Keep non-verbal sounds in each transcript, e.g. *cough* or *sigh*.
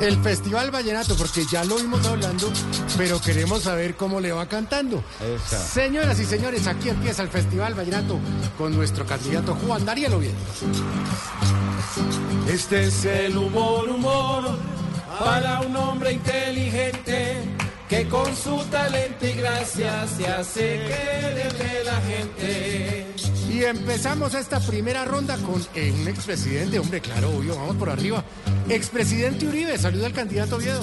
el Festival Vallenato, porque ya lo vimos hablando, pero queremos saber cómo le va cantando. Esa. Señoras y señores, aquí empieza el Festival Vallenato con nuestro candidato Juan Daniel Oviedo. Este es el humor, humor, para un hombre inteligente que con su talento y gracia se hace querer de la gente. Y empezamos esta primera ronda con eh, un expresidente, hombre, claro, obvio, vamos por arriba. Expresidente Uribe, saluda al candidato Oviedo.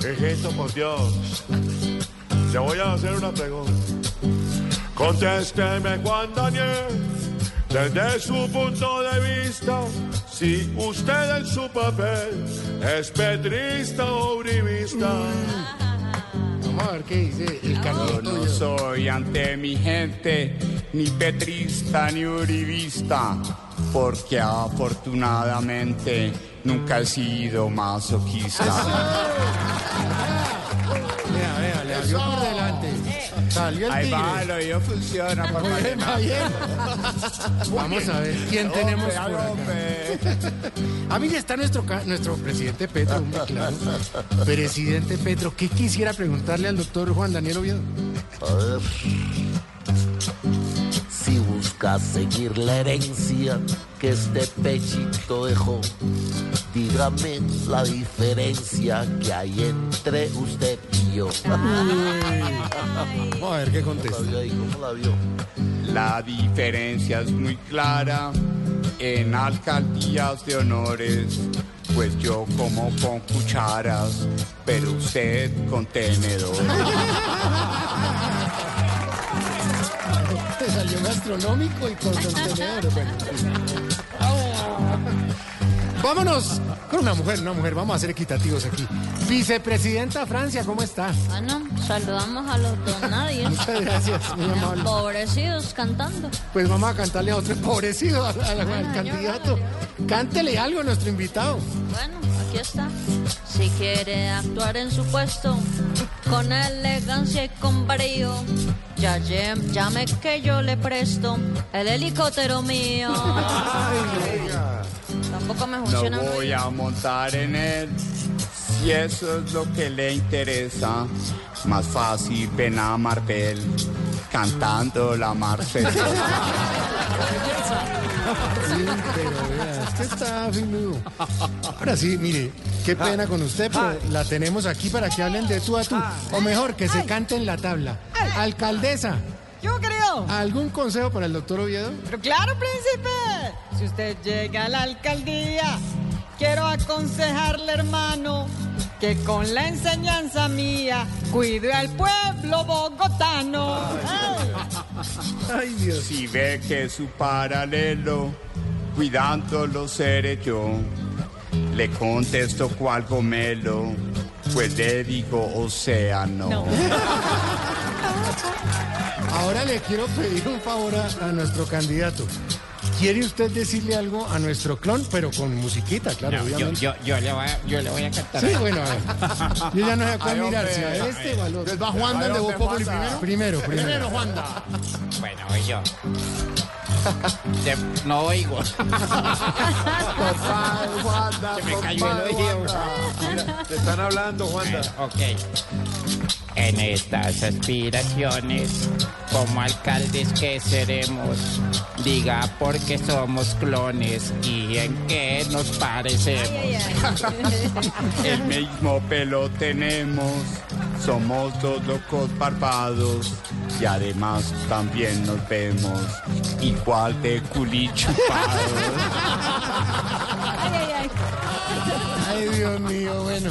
¿Qué es esto, por Dios? Le voy a hacer una pregunta. Contésteme, Juan Daniel, desde su punto de vista, si usted en su papel es petrista o uribista. Vamos a ver qué dice el Yo candidato no Oviedo. soy ante mi gente ni petrista ni uribista, porque afortunadamente nunca he sido masoquista. Vea, vea, le salió por delante. Salió el Ahí tigre. va, el oído funciona, por Muy bien. Vamos a ver quién tenemos por acá. hombre. A mí ya está nuestro, ca- nuestro presidente Petro, hombre, claro. Presidente Petro, ¿qué quisiera preguntarle al doctor Juan Daniel Oviedo? A ver. Buscas seguir la herencia que este pechito dejó, dígame la diferencia que hay entre usted y yo. *laughs* *laughs* Vamos a ver qué contesta. ¿Cómo la vio ahí? ¿Cómo la vio? La diferencia es muy clara en alcaldías de honores, pues yo como con cucharas, pero usted con tenedor. *laughs* Salió gastronómico y con contenedor. Bueno. Vámonos con una mujer, una mujer. Vamos a ser equitativos aquí. Vicepresidenta Francia, ¿cómo está? Bueno, saludamos a los donadies. Muchas gracias, muy amable. Empobrecidos cantando. Pues vamos a cantarle a otro empobrecido, al, al- al Bueno, candidato. Cántele algo a nuestro invitado. Bueno, aquí está. Si quiere actuar en su puesto con elegancia y con brío, ya lle- llame que yo le presto el helicóptero mío. *laughs* Tampoco me No funciona muy voy a montar en él. Si eso es lo que le interesa, más fácil ven a Martel cantando la Marsella. *laughs* Sí, pero vea, usted está finudo. Ahora sí, mire, qué pena con usted, pero la tenemos aquí para que hablen de tú a tú. O mejor, que se cante en la tabla. Alcaldesa, Yo creo. ¿algún consejo para el doctor Oviedo? Pero claro, príncipe. Si usted llega a la alcaldía, quiero aconsejarle, hermano, que con la enseñanza mía cuide al pueblo bogotano. Ay. Ay, Dios. Si ve que su paralelo, cuidándolo seré yo, le contesto cual gomelo, pues le digo océano. *laughs* Ahora le quiero pedir un favor a, a nuestro candidato. ¿Quiere usted decirle algo a nuestro clon, pero con musiquita, claro, yo, obviamente? yo, yo, le voy a, yo le voy a cantar. Sí, bueno, a ver. *laughs* Yo ya no sé a cuál mirar, si a este o al otro. ¿Les va Juan Ay, de Voz Populi Juanda. primero? Primero, primero. Juanda. Bueno, voy yo. De- no oigo. *laughs* Papá, Juanda, Se me cayó el oído. Juanda. Te están hablando, Juanda. Ok. En estas aspiraciones, como alcaldes que seremos, diga por qué somos clones y en qué nos parecemos. Ay, ay, ay. El mismo pelo tenemos, somos dos locos barbados y además también nos vemos igual de culichupados. Ay, ay, ay. Ay, Dios mío, bueno.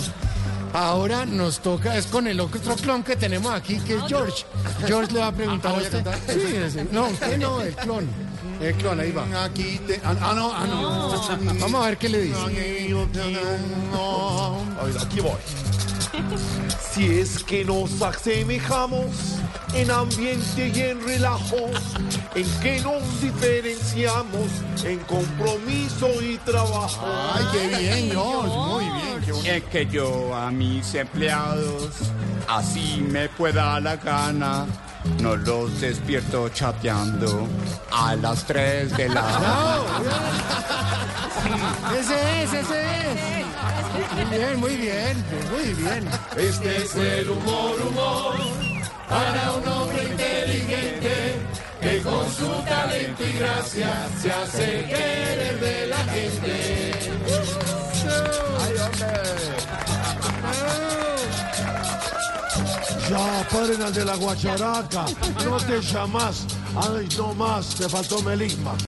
Ahora nos toca, es con el otro clon que tenemos aquí, que es George. George le va a preguntar a usted. Sí. No, usted no, el clon. El clon, ahí va. Aquí te. Ah, ah, no, ah, no. Vamos a ver qué le dice. A ver, aquí voy. Si es que nos asemejamos en ambiente y en relajo, en que nos diferenciamos en compromiso y trabajo. Ay, qué bien, George. Muy bien. Es que yo a mis empleados, así me pueda la gana, no los despierto chateando a las 3 de la *laughs* *laughs* Ese es, ese es. Muy bien, muy bien, muy bien. Este es el humor, humor, para un hombre inteligente que con su talento y gracia se hace querer de la gente. Ya, paren de la guacharaca. No te llamas. Ay, no más, te faltó melisma.